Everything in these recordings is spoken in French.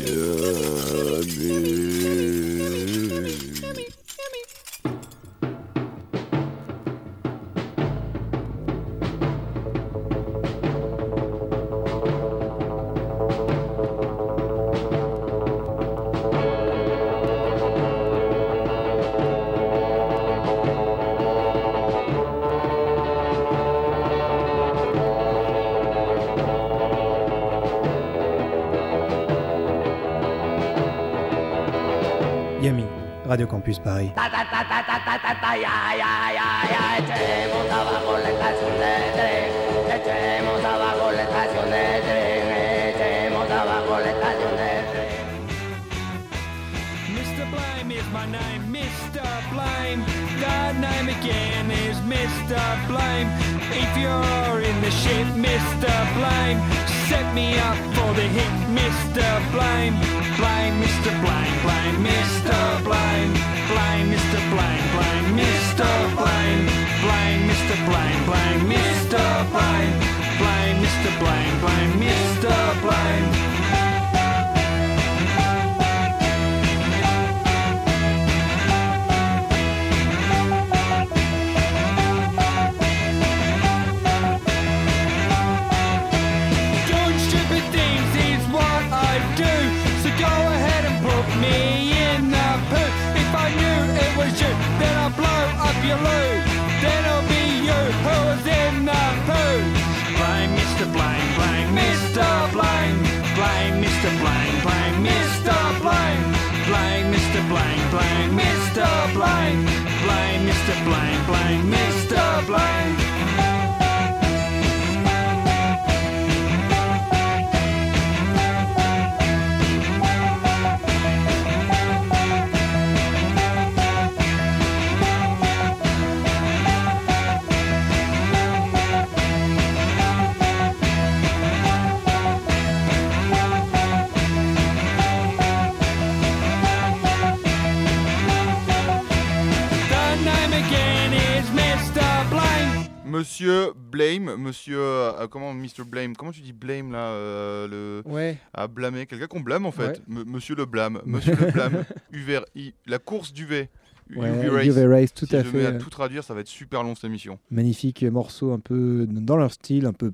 يا بي estación de tren. Mr. Blame is my name, Mr. Blame. That name again is Mr. Blame. If you're in the ship, Mr. Blame, set me up for the hit, Mr. Blame. Blame, Mr. Blame, blame, Mr. Blame. Blame, Mr. Blame, blame, Mr. Blame. Blame, Mr. Blame, blame, Mr. Blame. Blame, Mr. Blame, blame, Mr. Blame. Monsieur Blame, monsieur. euh, comment Mr. Blame Comment tu dis Blame là euh, le... Ouais. À blâmer Quelqu'un qu'on blâme en fait. Ouais. Monsieur le blâme. Monsieur le blâme. UV, I- la course d'UV. Ouais, UV Race. UV Race, tout Si à je mets fait. à tout traduire, ça va être super long cette émission. Magnifique morceau un peu dans leur style, un peu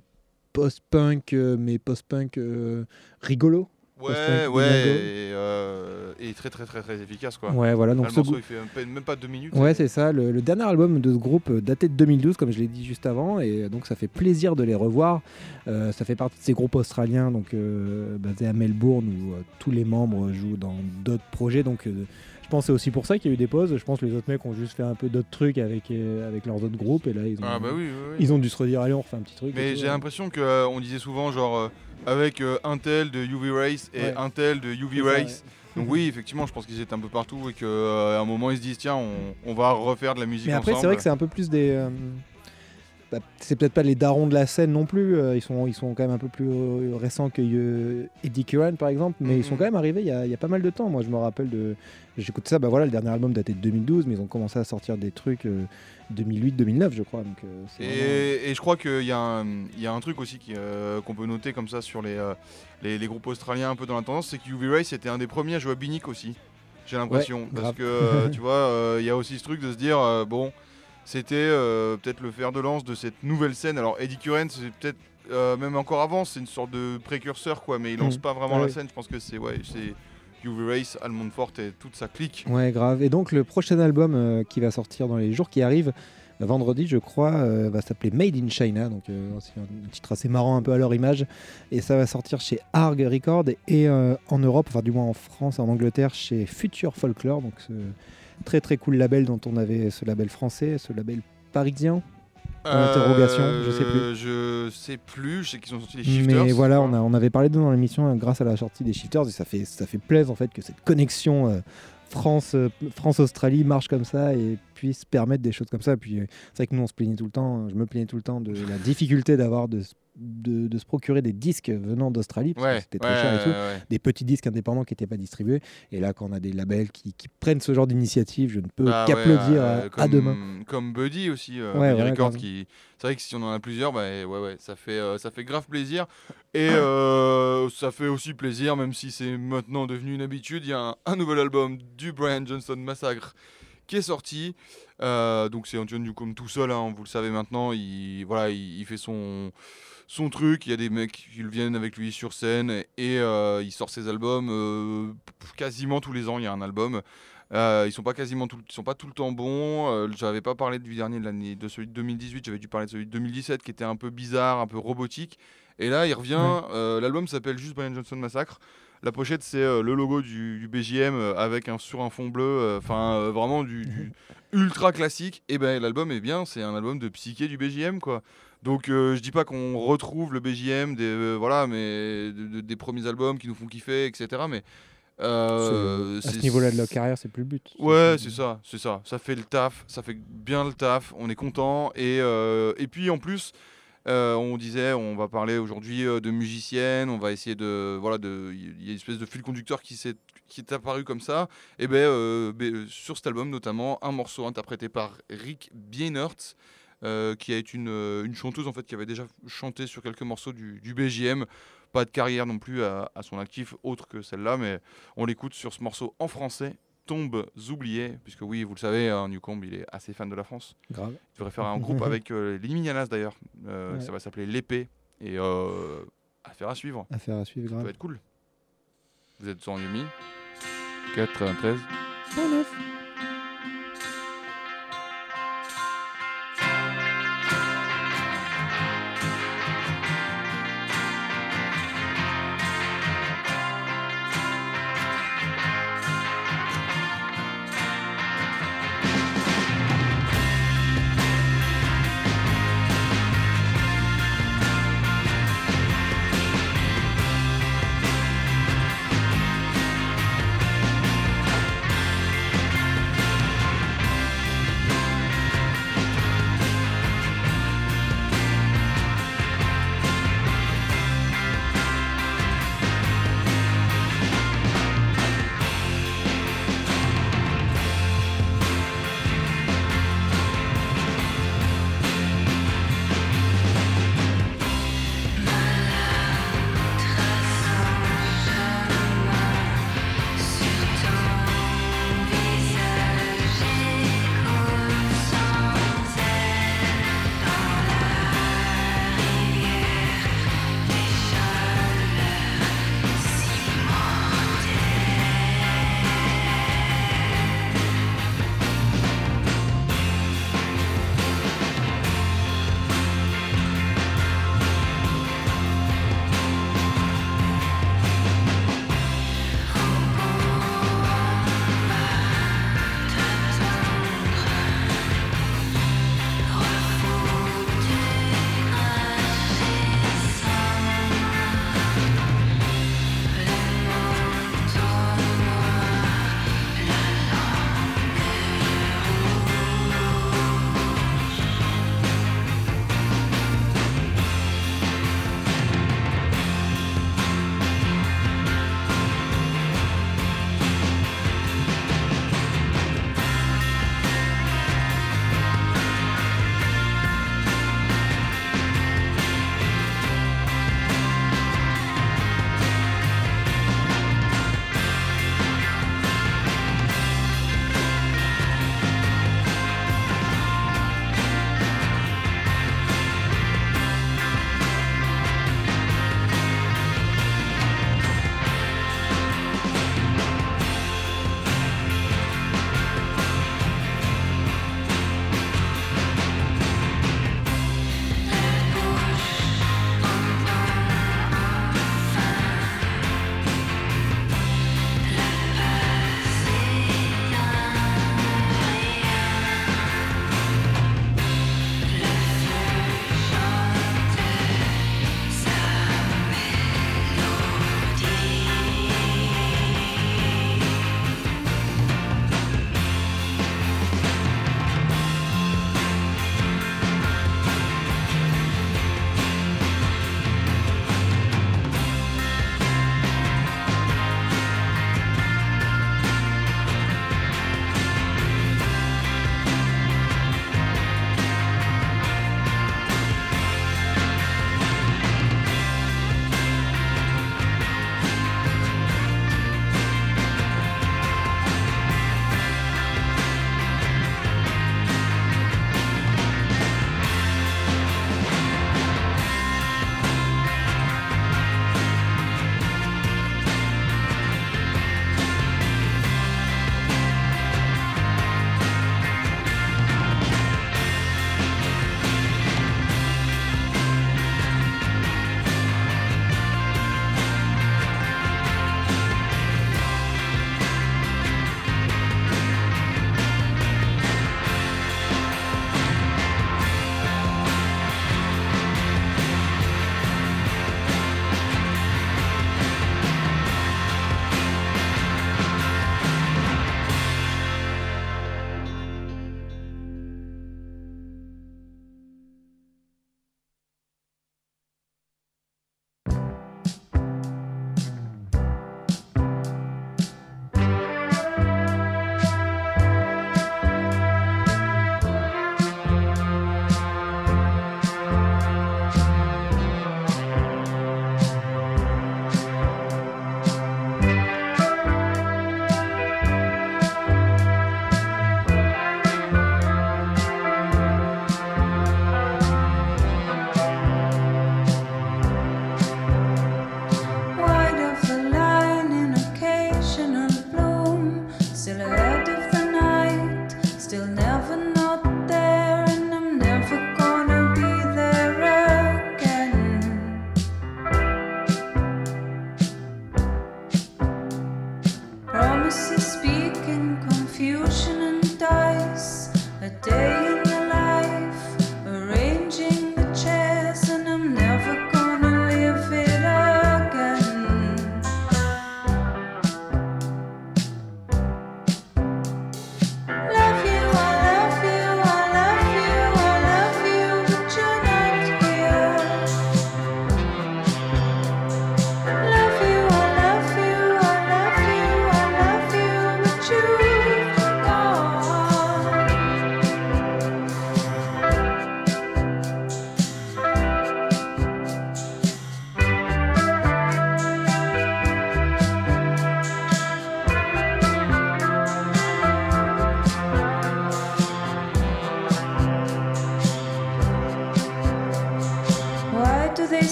post-punk, euh, mais post-punk euh, rigolo. Ouais, ouais, et, euh, et très très très très efficace quoi. Ouais, voilà, donc le ce morceau il fait même pas deux minutes. Ouais, c'est ça. Le, le dernier album de ce groupe euh, daté de 2012, comme je l'ai dit juste avant, et donc ça fait plaisir de les revoir. Euh, ça fait partie de ces groupes australiens, donc euh, basés à Melbourne, où euh, tous les membres jouent dans d'autres projets. Donc, euh, je pense que c'est aussi pour ça qu'il y a eu des pauses. Je pense que les autres mecs ont juste fait un peu d'autres trucs avec euh, avec leurs autres groupes, et là ils ont Ah bah oui, oui, oui. ils ont dû se redire allez on refait un petit truc. Mais j'ai l'impression qu'on disait souvent genre euh, avec euh, un tel de UV Race et Ouais. un tel de UV Race. Donc oui, effectivement, je pense qu'ils étaient un peu partout et qu'à un moment ils se disent tiens, on, on va refaire de la musique Mais après, c'est vrai que c'est un peu plus des. Bah, c'est peut-être pas les darons de la scène non plus. euh, ils, sont, ils sont quand même un peu plus euh, récents que euh, Eddie Curran, par exemple. Mais ils sont Mhm. quand même arrivés il y, a, il y a pas mal de temps. Moi, je me rappelle de. J'écoute ça, bah voilà, le dernier album datait de 2012, mais ils ont commencé à sortir des trucs 2008-2009, je crois. Donc, euh, c'est vraiment- Et, je crois qu'il y, a un- il y a un truc aussi euh, qu'on peut noter comme ça sur les, euh, les, les groupes australiens un peu dans la tendance, c'est que UV Race était un des premiers à jouer à Binic aussi. J'ai l'impression. Ouais, parce grave. que tu vois, il y a aussi ce truc de se dire bon, c'était euh, peut-être le fer de lance de cette nouvelle scène. Alors Eddie Curran, c'est peut-être euh, même encore avant, c'est une sorte de précurseur quoi, mais il lance Mhm. pas vraiment Ah la oui. scène. Je pense que c'est ouais, c'est UV Race, Almond Fort et toute sa clique. Ouais, grave. Et donc, le prochain album euh, qui va sortir dans les jours qui arrivent, vendredi, je crois, euh, va s'appeler Made in China. Donc, euh, c'est un titre assez marrant, un peu à leur image. Et ça va sortir chez Arg Records et euh, en Europe, enfin, du moins en France en Angleterre, chez Future Folklore. Donc, très très cool label dont on avait ce label français, ce label parisien. Point d'interrogation, je sais plus. Euh, Je sais plus, je sais qu'ils ont sorti les Shifters. Mais voilà, on, a, on avait parlé d'eux dans l'émission euh, grâce à la sortie des Shifters et ça fait, ça fait plaisir en fait que cette connexion euh, France, euh, France-Australie marche comme ça et puisse permettre des choses comme ça. Et puis euh, c'est vrai que nous on se plaignait tout le temps, je me plaignais tout le temps de la difficulté d'avoir de, de, de se procurer des disques venant d'Australie, parce que Ouais, c'était très cher et tout. ouais. Des petits disques indépendants qui n'étaient pas distribués. Et là, quand on a des labels qui, qui prennent ce genre d'initiative, je ne peux Bah qu'applaudir euh, à- comme, à demain. Comme Buddy aussi, euh, Buddy Records qui. C'est vrai que si on en a plusieurs, bah ouais, ouais, ça fait, euh, ça fait grave plaisir. Et euh, ça fait aussi plaisir, même si c'est maintenant devenu une habitude. Il y a un, un nouvel album du Brian Johnson Massacre qui est sorti. Euh, donc c'est Antoine Newcomb tout seul, hein, vous le savez maintenant. Il, voilà, il, il fait son, son truc. Il y a des mecs qui viennent avec lui sur scène et euh, il sort ses albums euh, quasiment tous les ans. Il y a un album. Ils sont pas quasiment tout, ils sont pas tout le temps bons. J'avais pas parlé du dernier de l'année de celui de 2018. J'avais dû parler de celui de 2017 qui était un peu bizarre, un peu robotique. Et là, il revient. L'album s'appelle juste Brian Johnson Massacre. La pochette, c'est euh, le logo du, du BJM euh, avec un sur un fond bleu. euh, Enfin, euh, vraiment du, du ultra classique. Et ben, l'album est bien. C'est un album de psyché du BJM, quoi. Donc, je dis pas qu'on retrouve le BJM des voilà, mais de- de- des premiers albums qui nous font kiffer, etc. Mais euh, à ce niveau-là de leur carrière, c'est plus le but. Ouais, c'est ça, c'est ça. Ça fait le taf, ça fait bien le taf, on est content. Et, euh, et puis en plus, euh, on disait, on va parler aujourd'hui euh, de musiciennes, on va essayer de. Voilà, il y a une espèce de fil conducteur qui s'est qui est apparu comme ça. Et ben euh, ben, sur cet album, notamment, un morceau interprété par Rick Bienert. qui est une, une chanteuse en fait qui avait déjà chanté sur quelques morceaux du, BJM, pas de carrière non plus à son actif autre que celle-là, mais on l'écoute sur ce morceau en français tombes oubliées, puisque oui, vous le savez, euh, Newcombe, il est assez fan de la France. Il devrait faire un groupe avec euh, les d'ailleurs. Euh, ça va s'appeler L'épée. Et euh, affaire à suivre. Affaire à suivre. Ça va être cool. Vous êtes sur Yumi 93. 9.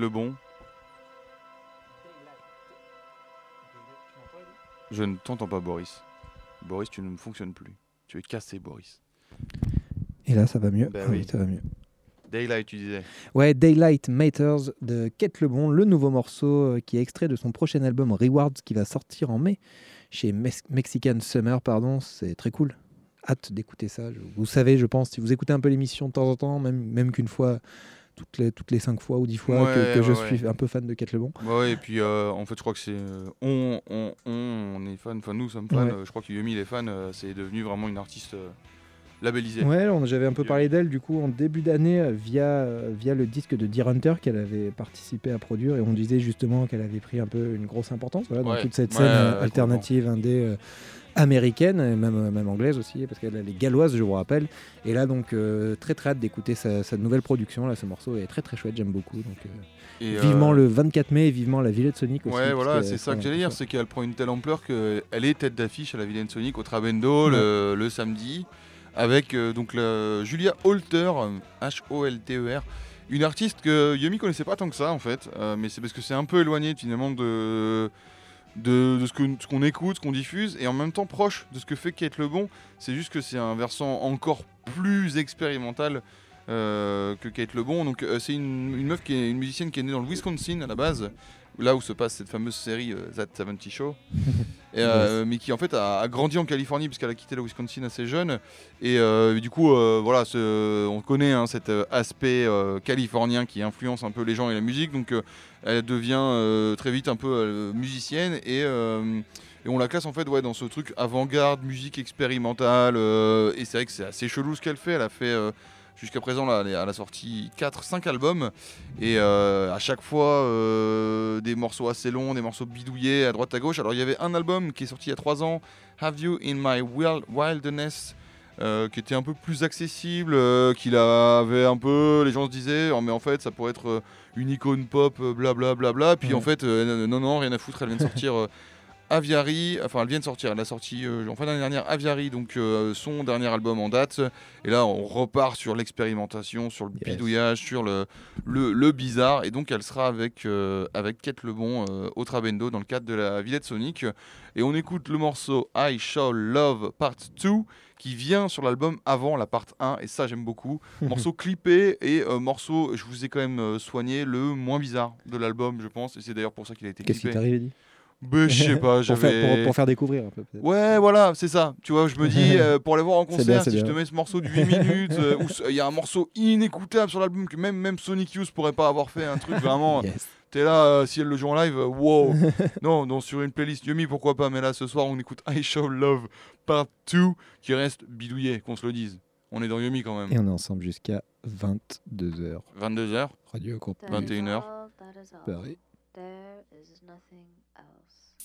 Lebon. Je ne t'entends pas, Boris. Boris, tu ne fonctionnes plus. Tu es cassé, Boris. Et là, ça va mieux. Ah oui. ça va mieux. Daylight, tu disais. Ouais, Daylight Matters de Kate Lebon, le nouveau morceau euh, qui est extrait de son prochain album Rewards qui va sortir en mai chez Mex- Mexican Summer, pardon. C'est très cool. Hâte d'écouter ça. Vous savez, je pense, si vous écoutez un peu l'émission de temps en temps, même, même qu'une fois, toutes les, toutes les cinq fois ou dix fois Ouais, que, que je ouais, suis un peu fan de Kate Lebon. Ouais, ouais, et puis euh, en fait, je crois que c'est. euh, on, on, on, on est fan, enfin nous sommes fans. Euh, je crois que Yumi est fan. euh, c'est devenu vraiment une artiste labellisée. Ouais, j'avais un peu parlé d'elle du coup en début d'année via, via le disque de Deer Hunter qu'elle avait participé à produire et on disait justement qu'elle avait pris un peu une grosse importance voilà, dans toute cette scène alternative indé américaine et même, même anglaise aussi parce qu'elle elle est galloise je vous rappelle. Et là donc euh, très très hâte d'écouter sa, sa nouvelle production. Là ce morceau est très très chouette j'aime beaucoup. Donc euh, Et, euh, vivement le 24 mai et vivement la Villette Sonic aussi Ouais, voilà, c'est ça que j'allais dire, c'est qu'elle prend une telle ampleur qu'elle est tête d'affiche à la Vilaine Sonic au Trabendo le, le samedi, avec donc la Julia Holter, H-O-L-T-E-R, une artiste que Yumi connaissait pas tant que ça en fait, mais c'est parce que c'est un peu éloigné finalement de, de, ce qu'on écoute, ce qu'on diffuse, et en même temps proche de ce que fait Kate Lebon. C'est juste que c'est un versant encore plus expérimental euh, que Kate Lebon. Donc euh, c'est une, une meuf qui est une musicienne qui est née dans le Wisconsin à la base, là où se passe cette fameuse série euh, That 70 Show. Et, euh, mais qui en fait a, a grandi en Californie puisqu'elle a quitté le Wisconsin assez jeune. Et euh, du coup euh, voilà ce- on connaît hein, cet aspect californien qui influence un peu les gens et la musique. Donc elle devient très vite un peu musicienne. Et, et on la classe en fait ouais, dans ce truc avant-garde musique expérimentale et c'est vrai que c'est assez chelou ce qu'elle fait. Elle a fait jusqu'à présent là, elle a sorti 4-5 albums et euh, à chaque fois euh, des morceaux assez longs, des morceaux bidouillés à droite à gauche. Alors il y avait un album qui est sorti il y a 3 ans, Have You in My Wild- Wilderness, euh, qui était un peu plus accessible, euh, qu'il avait un peu, les gens se disaient, Oh, mais en fait ça pourrait être euh, une icône pop, blablabla. Bla, bla. Puis Ouais. en fait, euh, non, non, rien à foutre, elle vient de sortir. Aviary, enfin elle vient de sortir, elle a sorti euh, en fin d'année dernière Aviary, donc euh, son dernier album en date. Et là on repart sur l'expérimentation, sur le Yes. bidouillage, sur le, le, le bizarre. Et donc elle sera avec, euh, avec Kate Lebon au Trabendo dans le cadre de la Villette Sonic. Et on écoute le morceau I Shall Love Part 2 qui vient sur l'album avant la part 1, et ça j'aime beaucoup. morceau clippé et euh, morceau, je vous ai quand même soigné, le moins bizarre de l'album, je pense, et c'est d'ailleurs pour ça qu'il a été Qu'est-ce qui. Je sais pas, pour, faire, pour, pour faire découvrir un peu. peut-être. Ouais, voilà, c'est ça. Tu vois, je me dis, euh, pour aller voir en concert, bien, si je te mets ce morceau de 8 minutes, euh, où il y a un morceau inécoutable sur l'album que même, même Sonic Youth pourrait pas avoir fait, un truc vraiment. Yes. T'es là, euh, si elle le joue en live, euh, wow. non, non, sur une playlist Yumi, pourquoi pas, mais là, ce soir, on écoute I Show Love Part 2, qui reste bidouillé, qu'on se le dise. On est dans Yumi quand même. Et on est ensemble jusqu'à 22h. 22h. Radio Campus That is 21 heures. all, that is all. Paris. There is nothing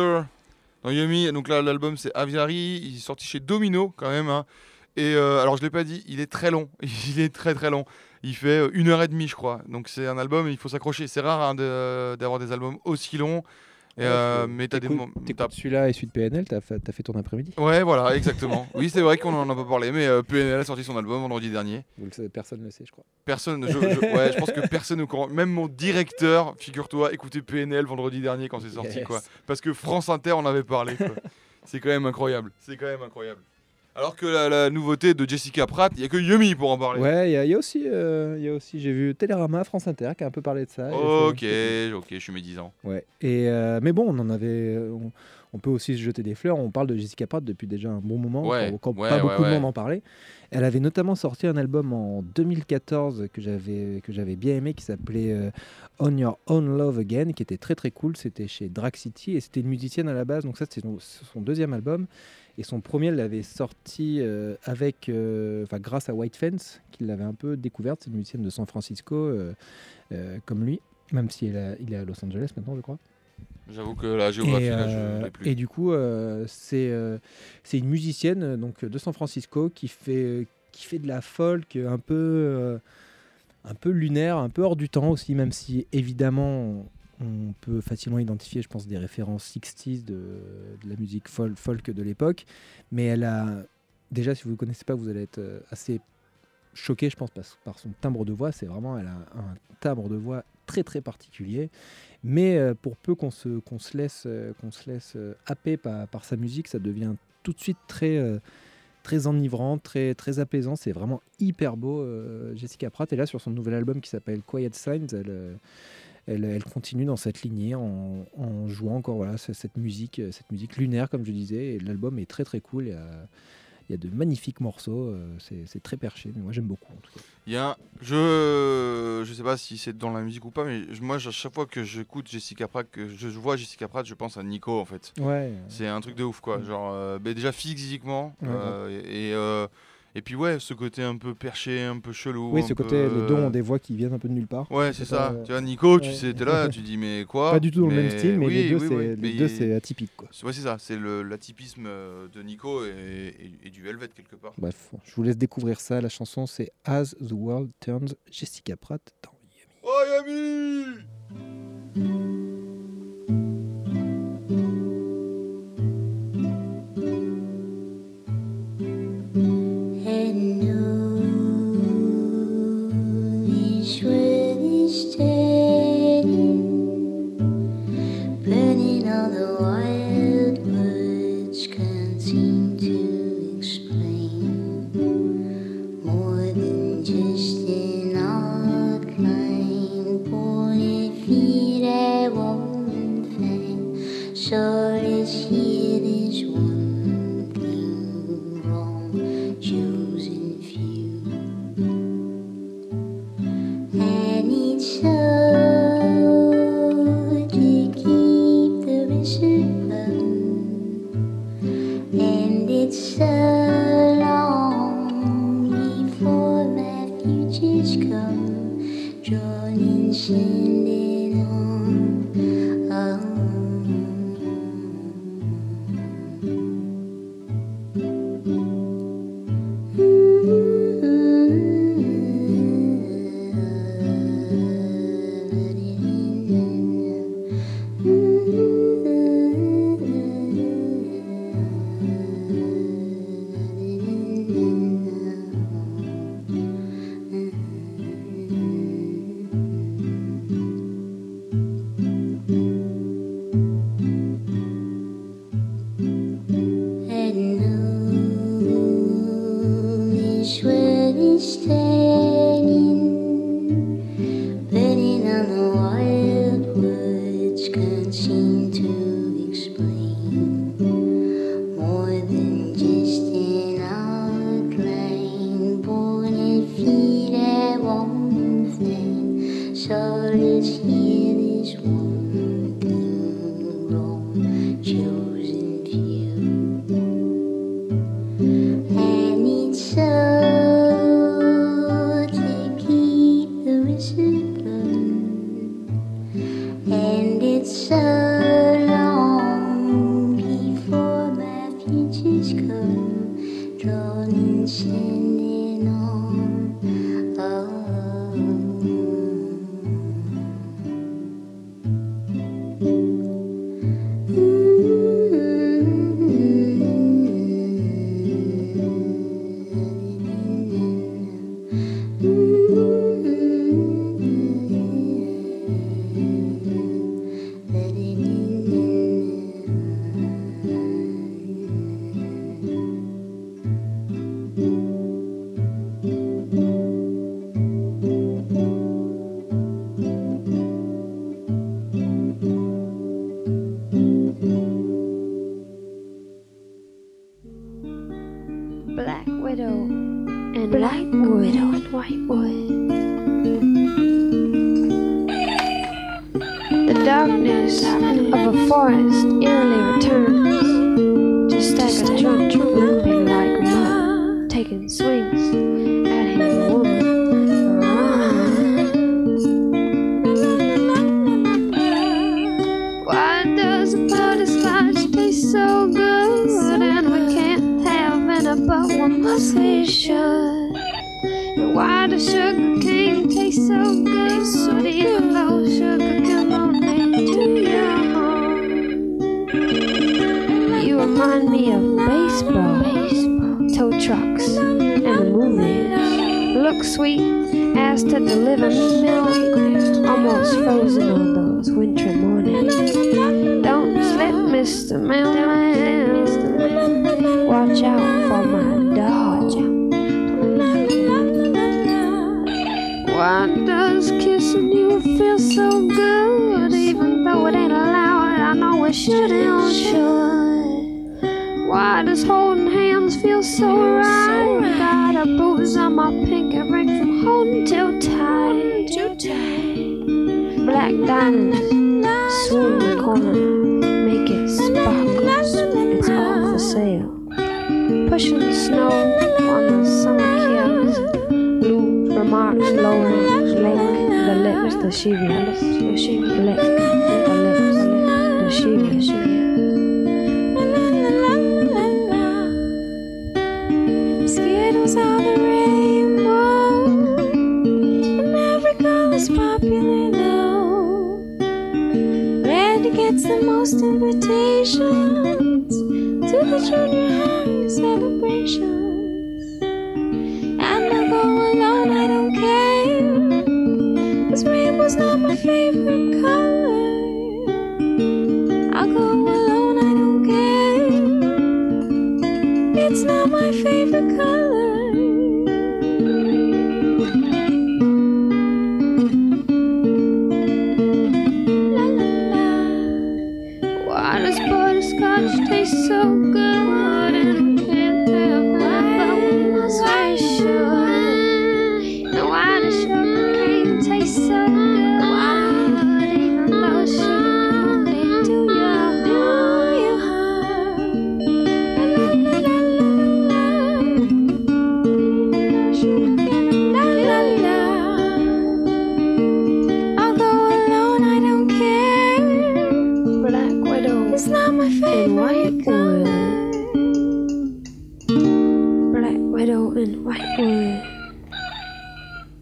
Dans Yumi. Donc là, l'album c'est Aviary. Il est sorti chez Domino quand même. hein. Et euh, alors, je l'ai pas dit, il est très long. Il est très très long. Il fait euh, une heure et demie, je crois. Donc c'est un album, il faut s'accrocher. C'est rare hein, d'avoir des albums aussi longs. Et, euh, mais t'as des celui-là et celui de PNL, t'as fait, t'as fait ton après-midi. Ouais, voilà, exactement. oui, c'est vrai qu'on en a pas parlé, mais euh, PNL a sorti son album vendredi dernier. Vous le savez, personne ne le sait, je crois. Personne, je, je- ouais, je pense que personne au courant. Même mon directeur, figure-toi, écoutait PNL vendredi dernier quand c'est sorti, Yes. quoi. Parce que France Inter en avait parlé, c'est quand même incroyable. C'est quand même incroyable. Alors que la, la nouveauté de Jessica Pratt, il y a que Yumi pour en parler. Ouais, il y, a- il y a aussi, euh, y a aussi j'ai vu Télérama, France Inter, qui a un peu parlé de ça. Ok, ok, je suis médisant. Ouais. Et euh, mais bon, on en avait. On, on peut aussi se jeter des fleurs. On parle de Jessica Pratt depuis déjà un bon moment, Ouais, quand, quand ouais, pas ouais, beaucoup de monde en parlait. Elle avait notamment sorti un album en 2014 que j'avais que j'avais bien aimé, qui s'appelait euh, On Your Own Love Again, qui était très très cool. C'était chez Drag City et c'était une musicienne à la base. Donc ça, c'est son, son deuxième album. Et son premier, elle l'avait sorti euh, avec, euh, enfin grâce à White Fence, qui l'avait un peu découverte. C'est une musicienne de San Francisco, euh, comme lui, même si elle a- il est à Los Angeles maintenant, je crois. J'avoue que la géographie, Et, là, je plus. et du coup, c'est c'est une musicienne donc de San Francisco qui fait qui fait de la folk un peu un peu lunaire, un peu hors du temps aussi, même si évidemment on peut facilement identifier, je pense, des références 60s de, la musique fol- folk de l'époque. Mais elle a déjà, si vous ne connaissez pas, vous allez être euh, assez choqué, je pense, par, son timbre de voix. C'est vraiment, elle a un timbre de voix très très particulier. Mais euh, pour peu qu'on se, se laisse, euh, se laisse happer par, sa musique, ça devient tout de suite très, très enivrant, très, très apaisant. C'est vraiment hyper beau. Jessica Pratt est là sur son nouvel album qui s'appelle Quiet Signs. Elle, elle, elle continue dans cette lignée en, en jouant encore voilà, ce- cette, musique, euh, cette musique lunaire, comme je disais. Et l'album est très très cool. Il y a, il y a de magnifiques morceaux. euh, c'est, très perché, mais moi j'aime beaucoup en tout cas. Il y a je je sais pas si c'est dans la musique ou pas, mais moi, à chaque fois que j'écoute Jessica Pratt, que je vois Jessica Pratt, je pense à Nico en fait. Ouais. C'est un truc de ouf quoi. Genre, euh, déjà physiquement, Ouais, euh, et, et, euh, et puis ouais, ce côté un peu perché, un peu chelou. Oui, ce peu, côté, les deux ont des voix qui viennent un peu de nulle part. Ouais, c'est ça. Tu vois, Nico, tu ouais. sais, t'es là, tu dis mais quoi? Pas du tout dans le même style, mais les deux, oui, c'est, oui, atypique. Quoi. Ouais, c'est ça, c'est l'atypisme euh, de Nico et, et- et du Velvet quelque part. Bref, je vous laisse découvrir ça. La chanson, c'est As the World Turns, Jessica Pratt dans Yummy. Oh Yami Black diamonds swing the corner, make it sparkle. It's all for sale. Pushing the snow on the summer kids. Blue remarks lowering, lick the lips, the shivers, the shivers, lick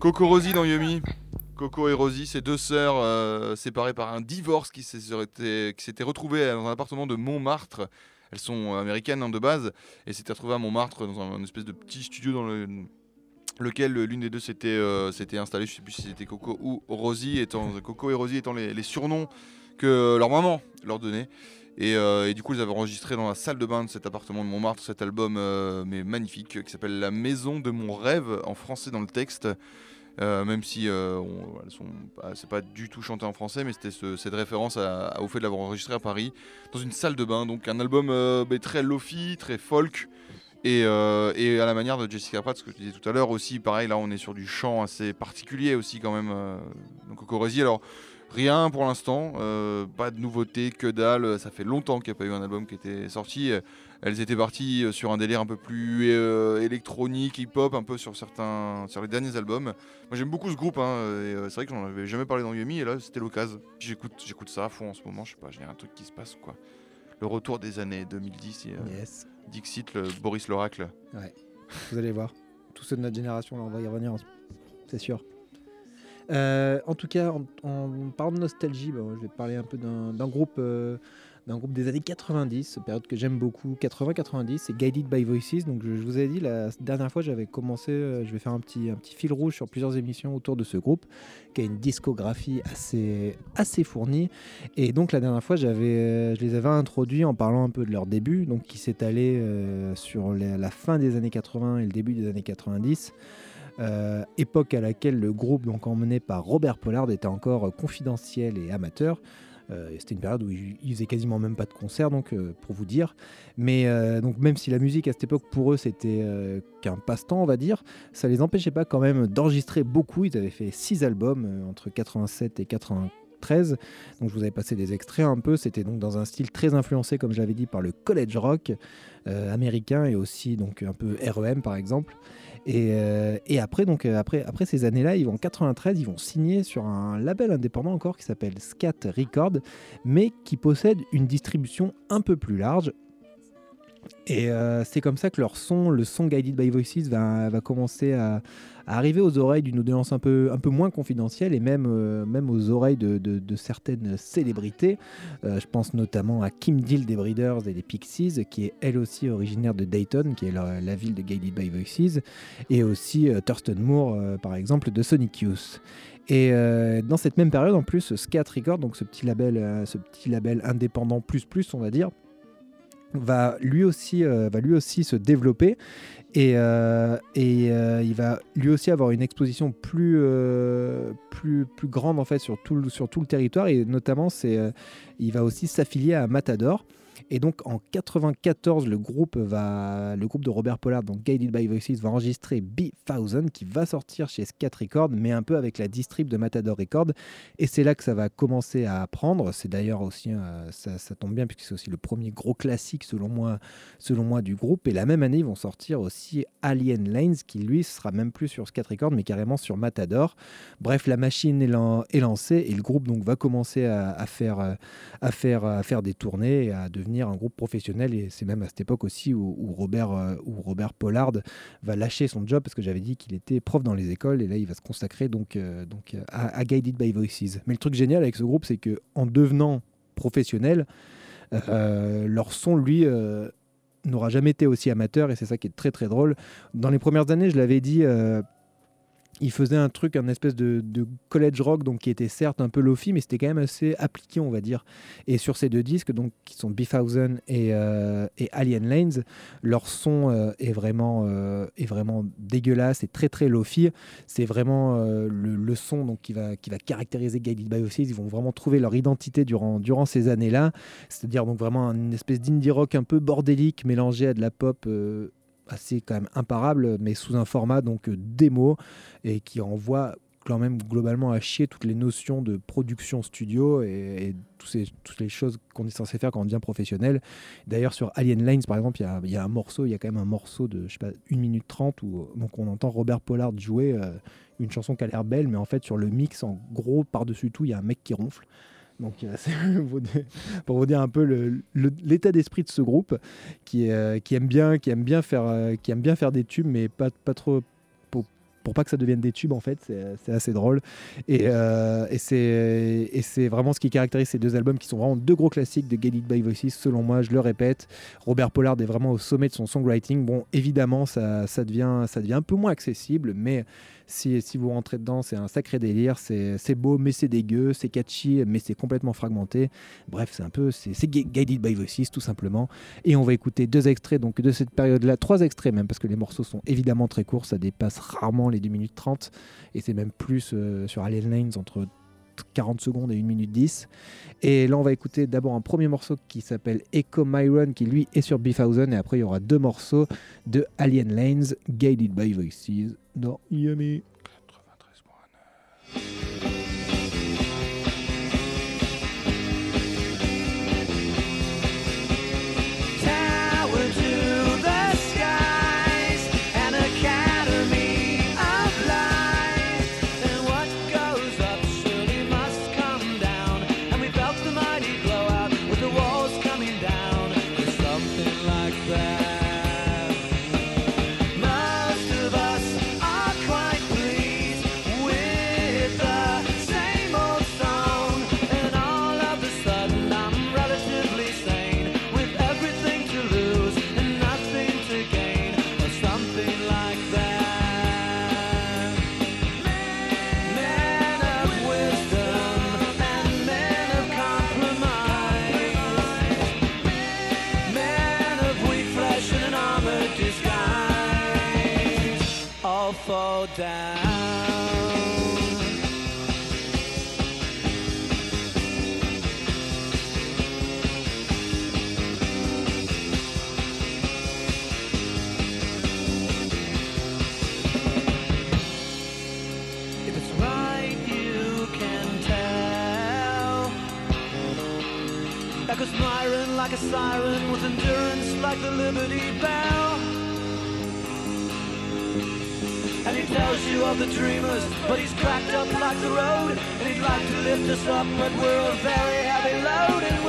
Coco Rosie dans Yumi. Coco et Rosie, c'est deux sœurs euh, séparées par un divorce qui s'étaient retrouvées dans un appartement de Montmartre. Elles sont américaines hein, de base et s'étaient retrouvées à Montmartre dans un, espèce de petit studio dans le, lequel euh, l'une des deux s'était euh, installée. Je sais plus si c'était Coco ou Rosie, étant Coco et Rosie étant les, surnoms que leur maman leur donnait. Et, euh, du coup, ils avaient enregistré dans la salle de bain de cet appartement de Montmartre cet album euh, magnifique qui s'appelle La maison de mon rêve en français dans le texte. Euh, même si euh, c'est pas du tout chanté en français, mais c'était ce- cette référence au fait de l'avoir enregistré à Paris dans une salle de bain. Donc un album euh, très lofi, très folk. Et, euh, et à la manière de Jessica Pratt, ce que je disais tout à l'heure aussi, pareil, là on est sur du chant assez particulier aussi quand même. Euh, donc Coco Rosie, alors rien pour l'instant, pas de nouveauté, que dalle. Ça fait longtemps qu'il n'y a pas eu un album qui était sorti. Elles étaient parties euh, sur un délire un peu plus euh, électronique, hip-hop, un peu sur certains, sur les derniers albums. Moi j'aime beaucoup ce groupe, hein, et, euh, c'est vrai que j'en avais jamais parlé dans Yumi, et là c'était l'occasion. J'écoute, j'écoute ça à fond en ce moment, je sais pas, j'ai un truc qui se passe quoi. Le retour des années 2010, et, euh, Yes. Dixit, le Boris l'Oracle. Vous allez voir. Tous ceux de notre génération, là, on va y revenir, c'est sûr. En tout cas, en, en parlant de nostalgie, bah, je vais parler un peu d'un groupe, d'un groupe des années 90, période que j'aime beaucoup, 80-90, c'est Guided by Voices. Donc je, vous ai dit la dernière fois, j'avais commencé, euh, je vais faire un petit, fil rouge sur plusieurs émissions autour de ce groupe, qui a une discographie assez, fournie. Et donc la dernière fois, j'avais, euh, je les avais introduits en parlant un peu de leur début, donc qui allé euh, sur la, fin des années 80 et le début des années 90. Euh, époque à laquelle le groupe, donc emmené par Robert Pollard, était encore confidentiel et amateur. Euh, C'était une période où ils faisaient quasiment même pas de concerts, donc euh, pour vous dire. Mais euh, donc même si la musique à cette époque pour eux c'était qu'un passe-temps, on va dire, ça les empêchait pas quand même d'enregistrer beaucoup. Ils avaient fait six albums entre 87 et 80 93. Donc je vous avais passé des extraits un peu. C'était donc dans un style très influencé, comme je l'avais dit, par le college rock américain et aussi donc un peu REM par exemple. Et, euh, et après, donc, euh, après, après ces années-là, ils vont en 93, ils vont signer sur un label indépendant encore qui s'appelle Scat Record, mais qui possède une distribution un peu plus large. Et euh, c'est comme ça que leur son, le son Guided by Voices, va, commencer à arriver aux oreilles d'une audience un peu, un peu moins confidentielle et même, euh, même aux oreilles de, certaines célébrités. Euh, je pense notamment à Kim Deal des Breeders et des Pixies, qui est elle aussi originaire de Dayton, qui est la, ville de Guided by Voices, et aussi euh, Thurston Moore, par exemple, de Sonic Youth. Et dans cette même période, en plus, Scat Record, donc ce petit label, ce petit label indépendant plus plus, on va dire, va lui aussi, euh, va lui aussi se développer et, euh, euh, il va lui aussi avoir une exposition plus, grande en fait sur tout, le- territoire et notamment il va aussi s'affilier à Matador. Et donc en 94, le groupe, va, le groupe de Robert Pollard, donc Guided by Voices, va enregistrer B1000 qui va sortir chez Scat Records, mais un peu avec la distrib de Matador Records. Et c'est là que ça va commencer à prendre. C'est d'ailleurs aussi, euh, ça, tombe bien puisque c'est aussi le premier gros classique selon moi, selon moi du groupe. Et la même année, ils vont sortir aussi Alien Lanes qui lui sera même plus sur Scat Records mais carrément sur Matador. Bref, la machine est lancée et le groupe donc va commencer à, à faire, euh, à, faire, à faire des tournées et à devenir un groupe professionnel. Et c'est même à cette époque aussi où, Robert, euh, où Robert Pollard va lâcher son job parce que j'avais dit qu'il était prof dans les écoles et là il va se consacrer donc, euh, donc euh, à, Guided by Voices. Mais le truc génial avec ce groupe, c'est que en devenant professionnel, leur son, lui, n'aura jamais été aussi amateur et c'est ça qui est très très drôle. Dans les premières années, je l'avais dit, il faisait un truc, un espèce de, college rock, donc qui était certes un peu lofi, mais c'était quand même assez appliqué, on va dire. Et sur ces deux disques, donc qui sont B1000 et, euh, et Alien Lanes, leur son euh, est vraiment euh, est vraiment dégueulasse et très très lofi. C'est vraiment le, son donc qui va qui va caractériser Guided by. Ils vont vraiment trouver leur identité durant durant ces années-là. C'est-à-dire donc vraiment une espèce d'indie rock un peu bordélique mélangé à de la pop assez quand même imparable, mais sous un format donc euh, démo et qui envoie quand même globalement à chier toutes les notions de production studio et, tous ces- toutes les choses qu'on est censé faire quand on devient professionnel. D'ailleurs sur Alien Lines par exemple, il y a, il y a un morceau, il y a quand même un morceau de je sais pas 1 minute 30 où donc on entend Robert Pollard jouer euh, une chanson qui a l'air belle, mais en fait sur le mix en gros par-dessus tout il y a un mec qui ronfle. Donc c'est pour vous dire un peu l'état d'esprit de ce groupe qui, euh, qui aime bien qui aime bien faire euh, qui aime bien faire des tubes mais pas pas trop pour, pour pas que ça devienne des tubes en fait. C'est assez drôle. Et, euh, et c'est et c'est vraiment ce qui caractérise ces deux albums qui sont vraiment deux gros classiques de Get It By Voices selon moi je le répète. Robert Pollard est vraiment au sommet de son songwriting. Bon évidemment ça, ça devient ça devient un peu moins accessible mais si, vous rentrez dedans, c'est un sacré délire. C'est beau, mais c'est dégueu. C'est catchy, mais c'est complètement fragmenté. Bref, c'est un peu. C'est c'est Gu- Guided by Voices, tout simplement. Et on va écouter deux extraits donc, de cette période-là. Trois extraits, même, parce que les morceaux sont évidemment très courts. Ça dépasse rarement les 2 minutes 30. Et c'est même plus euh, sur Alien Lanes entre 40 secondes et 1 minute 10. Et là, on va écouter d'abord un premier morceau qui s'appelle Echo Myron, qui lui est sur B1000. Et après, il y aura deux morceaux de Alien Lanes, Guided by Voices, dans Yummy. 93.9. go down. like a siren with endurance like the Liberty Bell. And he tells you of the dreamers, but he's cracked up like the road. And he'd like to lift us up, but we're a very heavy load.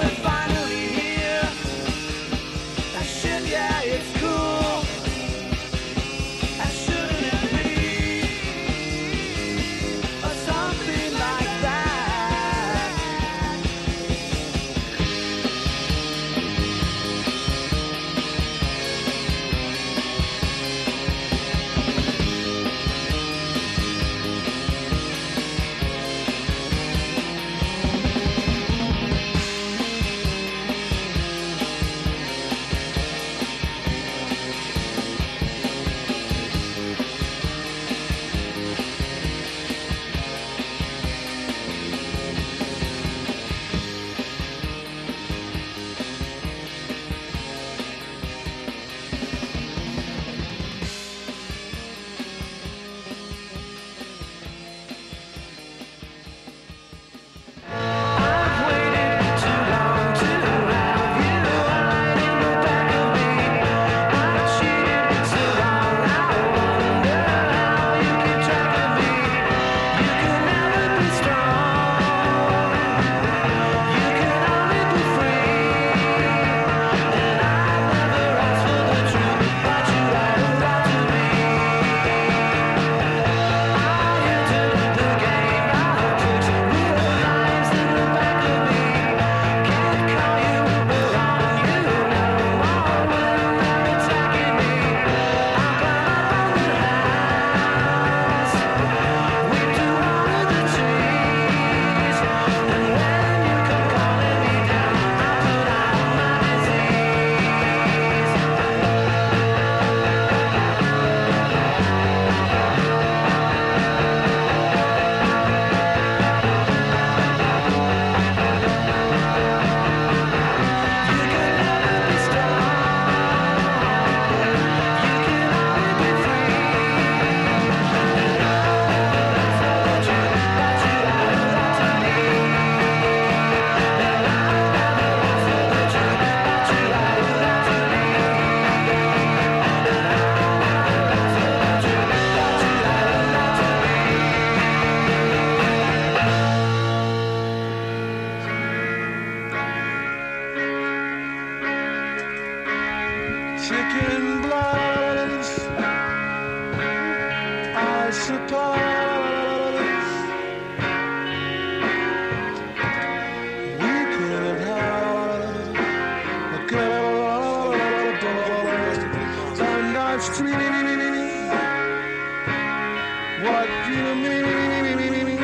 what you mean.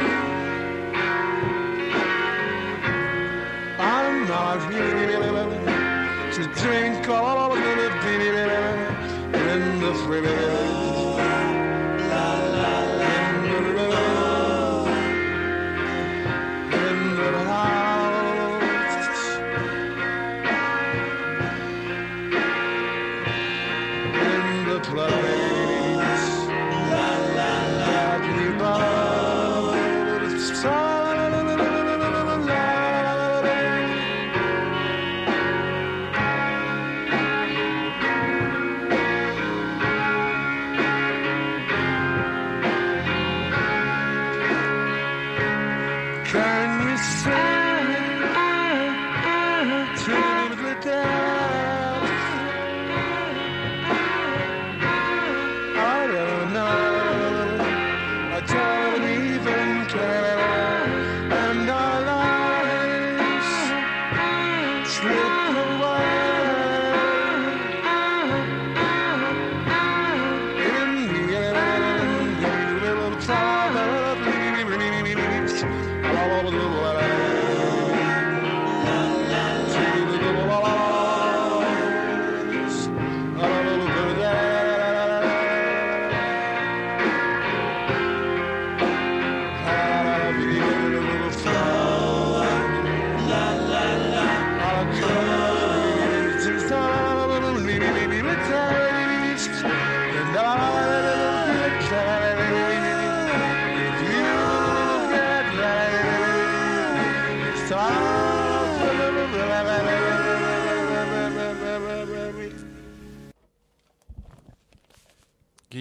I'm not here to drink all.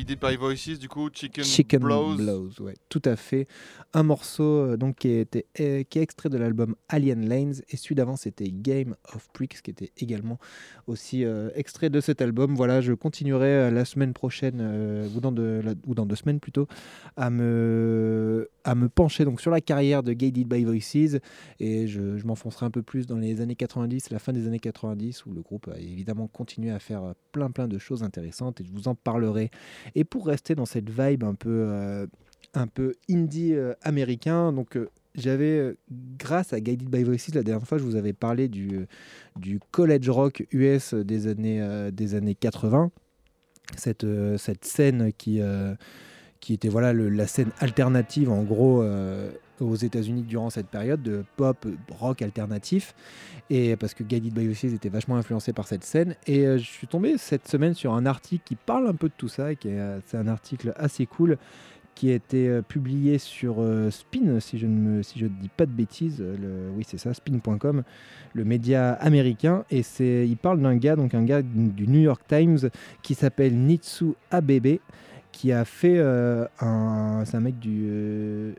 Guided by Voices, du coup, Chicken, Chicken Blows. Blows, ouais, tout à fait. Un morceau euh, donc qui, était, euh, qui est extrait de l'album Alien Lanes et celui d'avant c'était Game of Pricks qui était également aussi euh, extrait de cet album. Voilà, je continuerai euh, la semaine prochaine ou, dans de, la- ou dans deux semaines plutôt à me, à me pencher donc sur la carrière de Guided by Voices et je, je m'enfoncerai un peu plus dans les années 90, la fin des années 90 où le groupe a évidemment continué à faire plein plein de choses intéressantes et je vous en parlerai et pour rester dans cette vibe un peu, euh, un peu indie euh, américain, donc euh, j'avais, grâce à Guided by Voices, la dernière fois, je vous avais parlé du, du college rock US des années, des années 80. Cette, cette scène qui, qui était voilà, la scène alternative, en gros, aux États-Unis durant cette période de pop, rock alternatif. Et parce que Guided by était vachement influencé par cette scène. Et euh, je suis tombé cette semaine sur un article qui parle un peu de tout ça. et qui est, euh, C'est un article assez cool qui a été euh, publié sur Spin, si je ne dis pas de bêtises. oui, c'est ça, spin.com, le média américain. Et c'est, il parle d'un gars, donc un gars du New York Times, qui s'appelle Nitsu Abebe, qui a fait un, c'est un mec du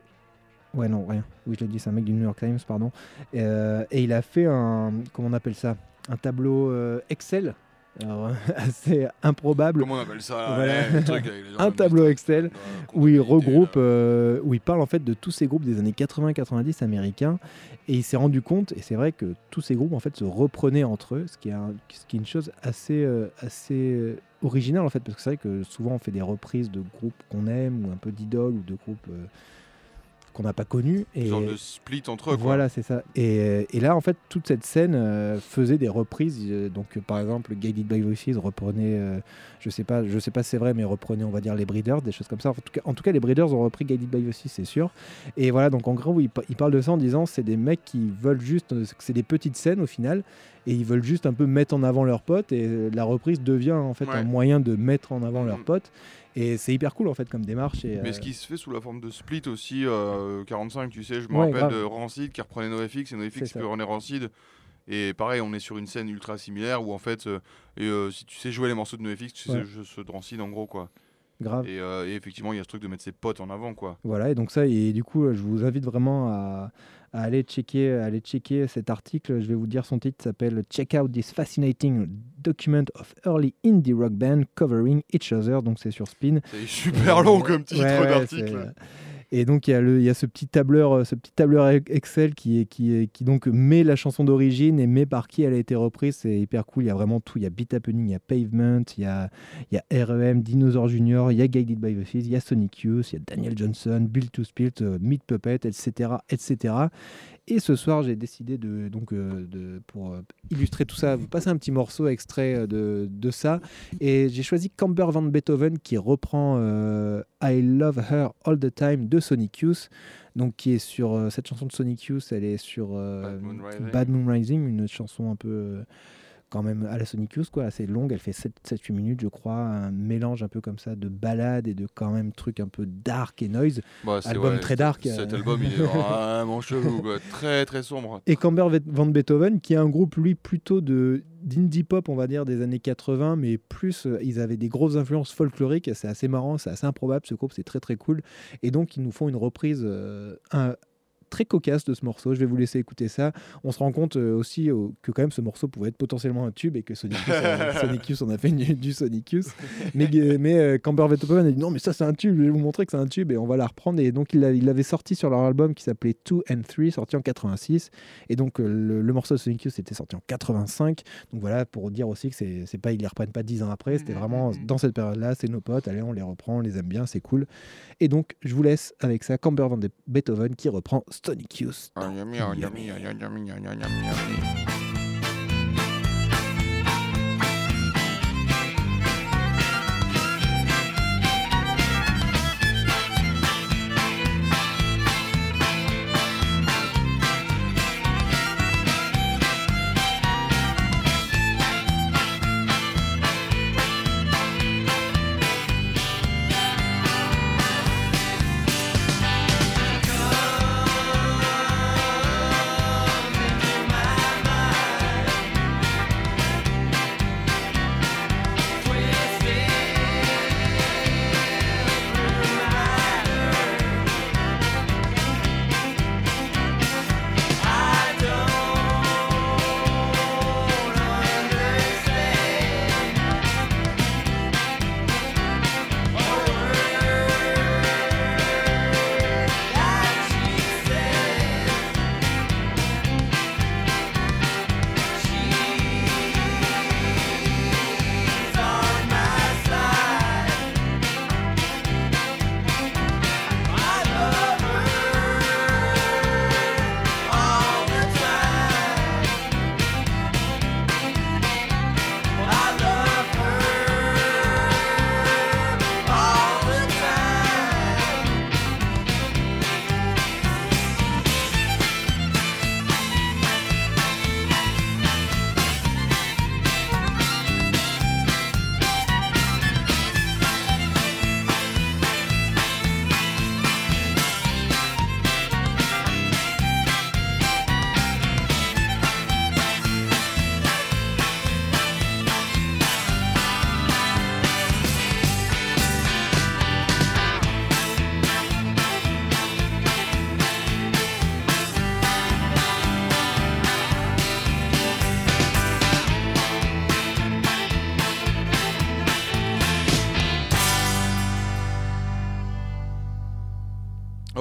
Ouais, non, rien. Oui, je l'ai dit, c'est un mec du New York Times, pardon. Euh, et il a fait un. Comment on appelle ça? Un tableau euh, Excel. Alors, assez improbable. Comment on appelle ça là, Voilà. ouais, truc Un tableau. Excel Ouais, où il regroupe, euh, où il parle en fait de tous ces groupes des années 80-90 américains. Et il s'est rendu compte, et c'est vrai que tous ces groupes en fait se reprenaient entre eux, ce qui est, un- ce qui est une chose assez, euh, assez euh, originale en fait, parce que c'est vrai que souvent on fait des reprises de groupes qu'on aime ou un peu d'idoles ou de groupes euh, qu'on n'a pas connus. Et Genre de split entre eux, quoi. voilà, c'est ça. Et, et là, en fait, toute cette scène euh, faisait des reprises. euh, donc, euh, par exemple, Guided by Voices reprenait, euh, je sais pas, je sais pas si c'est vrai, mais reprenait, on va dire, les Breeders, des choses comme ça. En tout cas, en tout cas les Breeders ont repris Guided by Voices, c'est sûr. Et voilà, donc en gros, il, pa- il parle de ça en disant c'est des mecs qui veulent juste, c'est des petites scènes au final, et ils veulent juste un peu mettre en avant leurs potes. Et la reprise devient en fait Ouais. un moyen de mettre en avant leurs Mhm. potes. Et c'est hyper cool en fait comme démarche. Et, Mais euh, ce qui se fait sous la forme de split aussi, euh, 45, tu sais, je me Ouais, rappelle grave. de Rancid qui reprenait NoFX et NoFX qui reprenait Rancid. Et pareil, on est sur une scène ultra similaire où en fait, euh, et, euh, si tu sais jouer les morceaux de NoFX, tu sais Ouais. jouer ceux de Rancid en gros quoi. grave. Et, euh, et effectivement, il y a ce truc de mettre ses potes en avant quoi. Voilà, et donc ça, et du coup, je vous invite vraiment à, à aller, checker, à aller checker cet article. Je vais vous dire son titre s'appelle Check out this fascinating document of early indie rock band covering each other. Donc c'est sur Spin. C'est super long comme titre Ouais, ouais, d'article. Et donc il y, a ce petit tableur, euh, ce petit tableur Excel qui, donc met la chanson d'origine et met par qui elle a été reprise. C'est hyper cool. Il y a vraiment tout. Il y a Beat Happening, il y a Pavement, il y a, REM, Dinosaur Junior, il y a Guided by Voices, il y a Sonic Youth, il y a Daniel Johnson, Build to Spilt, euh, Meat Puppet, etc., etc. Et ce soir, j'ai décidé de donc euh, de, pour euh, illustrer tout ça, vous passer un petit morceau extrait euh, de, de ça. Et j'ai choisi Camber Van Beethoven qui reprend euh, I Love Her All the Time de Sonic Youth. Donc qui est sur euh, cette chanson de Sonic Youth, elle est sur euh, Bad Moon Rising. Bad Moon Rising, une chanson un peu quand même à la Sonic Youth, quoi, assez longue. Elle fait 7-8 minutes, je crois. Un mélange un peu comme ça de balade et de quand même trucs un peu dark et noise. Bah, Album très dark, Cet euh. album, il est vraiment chelou, quoi. Très très sombre. Et Camber Van Beethoven, qui est un groupe, lui, plutôt de d'indie pop, on va dire, des années 80, mais plus, euh, ils avaient des grosses influences folkloriques. C'est assez marrant, c'est assez improbable, ce groupe, c'est très très cool. Et donc, ils nous font une reprise euh, un- très cocasse de ce morceau. Je vais vous laisser écouter ça. On se rend compte euh, aussi euh, que quand même ce morceau pouvait être potentiellement un tube et que Sonic Youth, euh, Sonic Youth, on a fait du, du Sonic Youth. Mais, mais euh, Camber Van Beethoven a dit non, mais ça c'est un tube, je vais vous montrer que c'est un tube et on va la reprendre. Et donc, il l'a- il l'avait sorti sur leur album qui s'appelait 2 and 3, sorti en 86. Et donc, euh, le, le morceau de Sonic Youth était sorti en 85. Donc voilà, pour dire aussi que c'est c'est pas, ils les reprennent pas 10 ans après. C'était vraiment dans cette période-là, c'est nos potes, allez, on les reprend, on les aime bien, c'est cool. Et donc, je vous laisse avec ça, Camber Van De- Beethoven qui reprend Sonic Youth. Ah, yummy, ah, yummy, ah, yummy, ah, yummy, ah, yummy.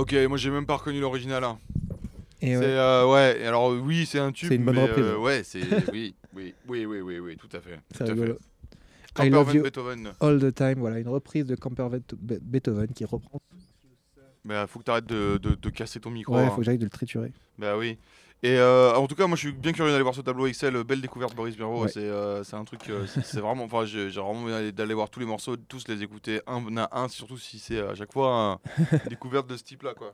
Ok, moi j'ai même pas reconnu l'original. hein. Et C'est ouais. euh, ouais. Alors oui, c'est un tube. C'est une bonne mais, reprise. euh, ouais, c'est oui, oui, oui, oui, oui, oui, tout à fait. C'est tout à fait. I love you Beethoven. all the time. Voilà, une reprise de Campervan Be- Beethoven qui reprend. Bah, faut que t'arrêtes de, de, de casser ton micro. Ouais, hein. faut que j'aille de le triturer. Bah oui. Et euh, en tout cas, moi je suis bien curieux d'aller voir ce tableau Excel. Belle découverte, Boris. Ouais. C'est euh, c'est un truc, euh, c'est vraiment. Enfin, j'ai vraiment envie d'aller- voir tous les morceaux, tous les écouter un à un, surtout si c'est à chaque fois un- une découverte de ce type-là, quoi.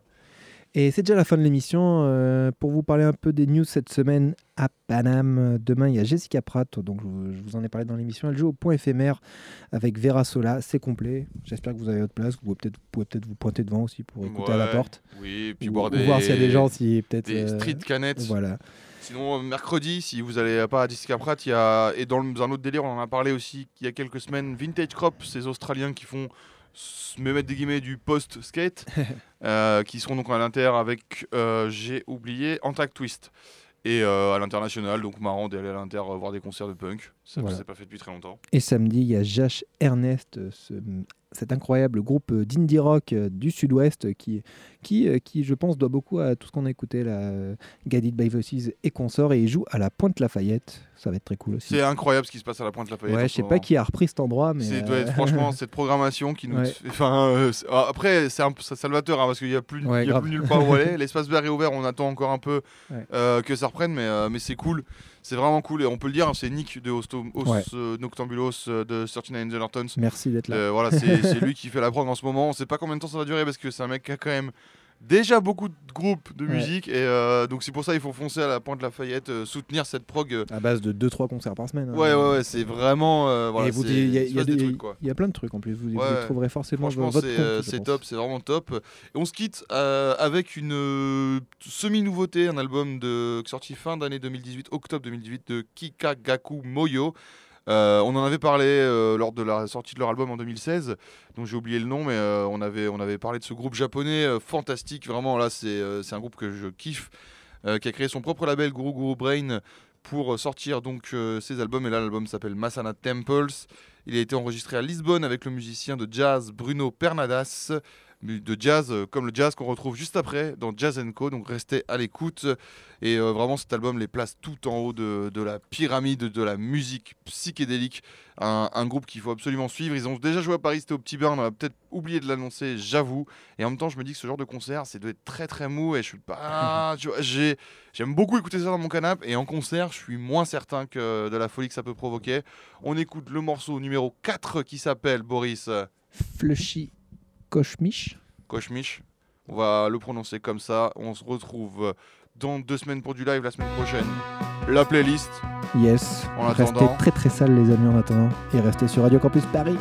Et c'est déjà la fin de l'émission. Euh, pour vous parler un peu des news cette semaine à Paname, demain il y a Jessica Pratt, donc je vous, en ai parlé dans l'émission. Elle joue au point éphémère avec Vera Sola, c'est complet. J'espère que vous avez votre place. Vous pouvez peut-être peut vous pointer devant aussi pour écouter à la porte. Oui, et puis ou, boire ou des. voir s'il y a des gens, si peut-être. Des euh, street canettes. Voilà. Sinon, euh, mercredi, si vous allez pas à Jessica Pratt, il y a, et dans un autre délire, on en a parlé aussi il y a quelques semaines, Vintage Crop, ces Australiens qui font, me mettre des guillemets, du post-skate, euh, qui seront donc à l'inter avec, euh, j'ai oublié, Antac Twist. Et euh, à l'international, donc marrant d'aller à l'inter voir des concerts de punk. Ça Voilà. s'est pas fait depuis très longtemps. Et samedi, il y a Josh Ernest, ce- cet incroyable groupe euh, d'indie rock euh, du sud-ouest qui, qui, euh, qui, je pense, doit beaucoup à tout ce qu'on a écouté, là, euh, Guided by Voices et consorts. Et il joue à la Pointe Lafayette. Ça va être très cool aussi. C'est incroyable ce qui se passe à la Pointe Lafayette. Ouais, je sais moment. pas qui a repris cet endroit, mais. C'est euh, doit être franchement cette programmation qui nous. Ouais. Enfin, euh, c'est- ah, après c'est un salvateur hein, parce qu'il y a plus, Ouais, y a plus nulle part où aller. L'espace vert est ouvert. On attend encore un peu euh, que ça reprenne, mais mais c'est cool. C'est vraiment cool et on peut le dire. hein, c'est Nick de Hosto, Os- Ouais. euh, Noctambulos euh, de 39 Angel Hortons. Merci d'être là. Euh, voilà, c'est c'est lui qui fait la prog en ce moment. On sait pas combien de temps ça va durer parce que c'est un mec qui a quand même déjà beaucoup de groupes de Ouais. musique et euh, donc c'est pour ça il faut foncer à la Pointe Lafayette, euh, soutenir cette prog. euh, À base de 2-3 concerts par semaine. hein. Ouais, ouais, ouais, c'est vraiment. euh, voilà, il y, a- y y plein de trucs en plus. Vous, vous Ouais. y trouverez forcément Franchement, votre c'est top, c'est vraiment top. Et on se quitte avec une semi-nouveauté, un album de, sorti fin d'année 2018, octobre 2018, de Kikagaku Moyo. Euh, on en avait parlé euh, lors de la sortie de leur album en 2016, dont j'ai oublié le nom, mais euh, on, avait, on avait parlé de ce groupe japonais fantastique. Vraiment, là, c'est un groupe que je kiffe, qui a créé son propre label Guru Guru Brain pour sortir donc ses albums. Et là, l'album s'appelle Masana Temples. Il a été enregistré à Lisbonne avec le musicien de jazz Bruno Pernadas, de jazz euh, comme le jazz qu'on retrouve juste après dans Jazz Co. Donc restez à l'écoute. Et euh, vraiment, cet album les place tout en haut de, de la pyramide de la musique psychédélique. Un, un groupe qu'il faut absolument suivre. Ils ont déjà joué à Paris, c'était au Petit Burn. On a peut-être oublié de l'annoncer, j'avoue. Et en même temps, je me dis que ce genre de concert, c'est doit être très très mou. Et je suis pas. tu vois, j'ai- J'aime beaucoup écouter ça dans mon canapé. Et en concert, je suis moins certain que de la folie que ça peut provoquer. On écoute le morceau numéro 4 qui s'appelle Boris Flushy Koshmish. Koshmish. On va le prononcer comme ça. On se retrouve dans deux semaines pour du live la semaine prochaine. La playlist. Yes. En Restez attendant. très très sales les amis en attendant. Et restez sur Radio Campus Paris.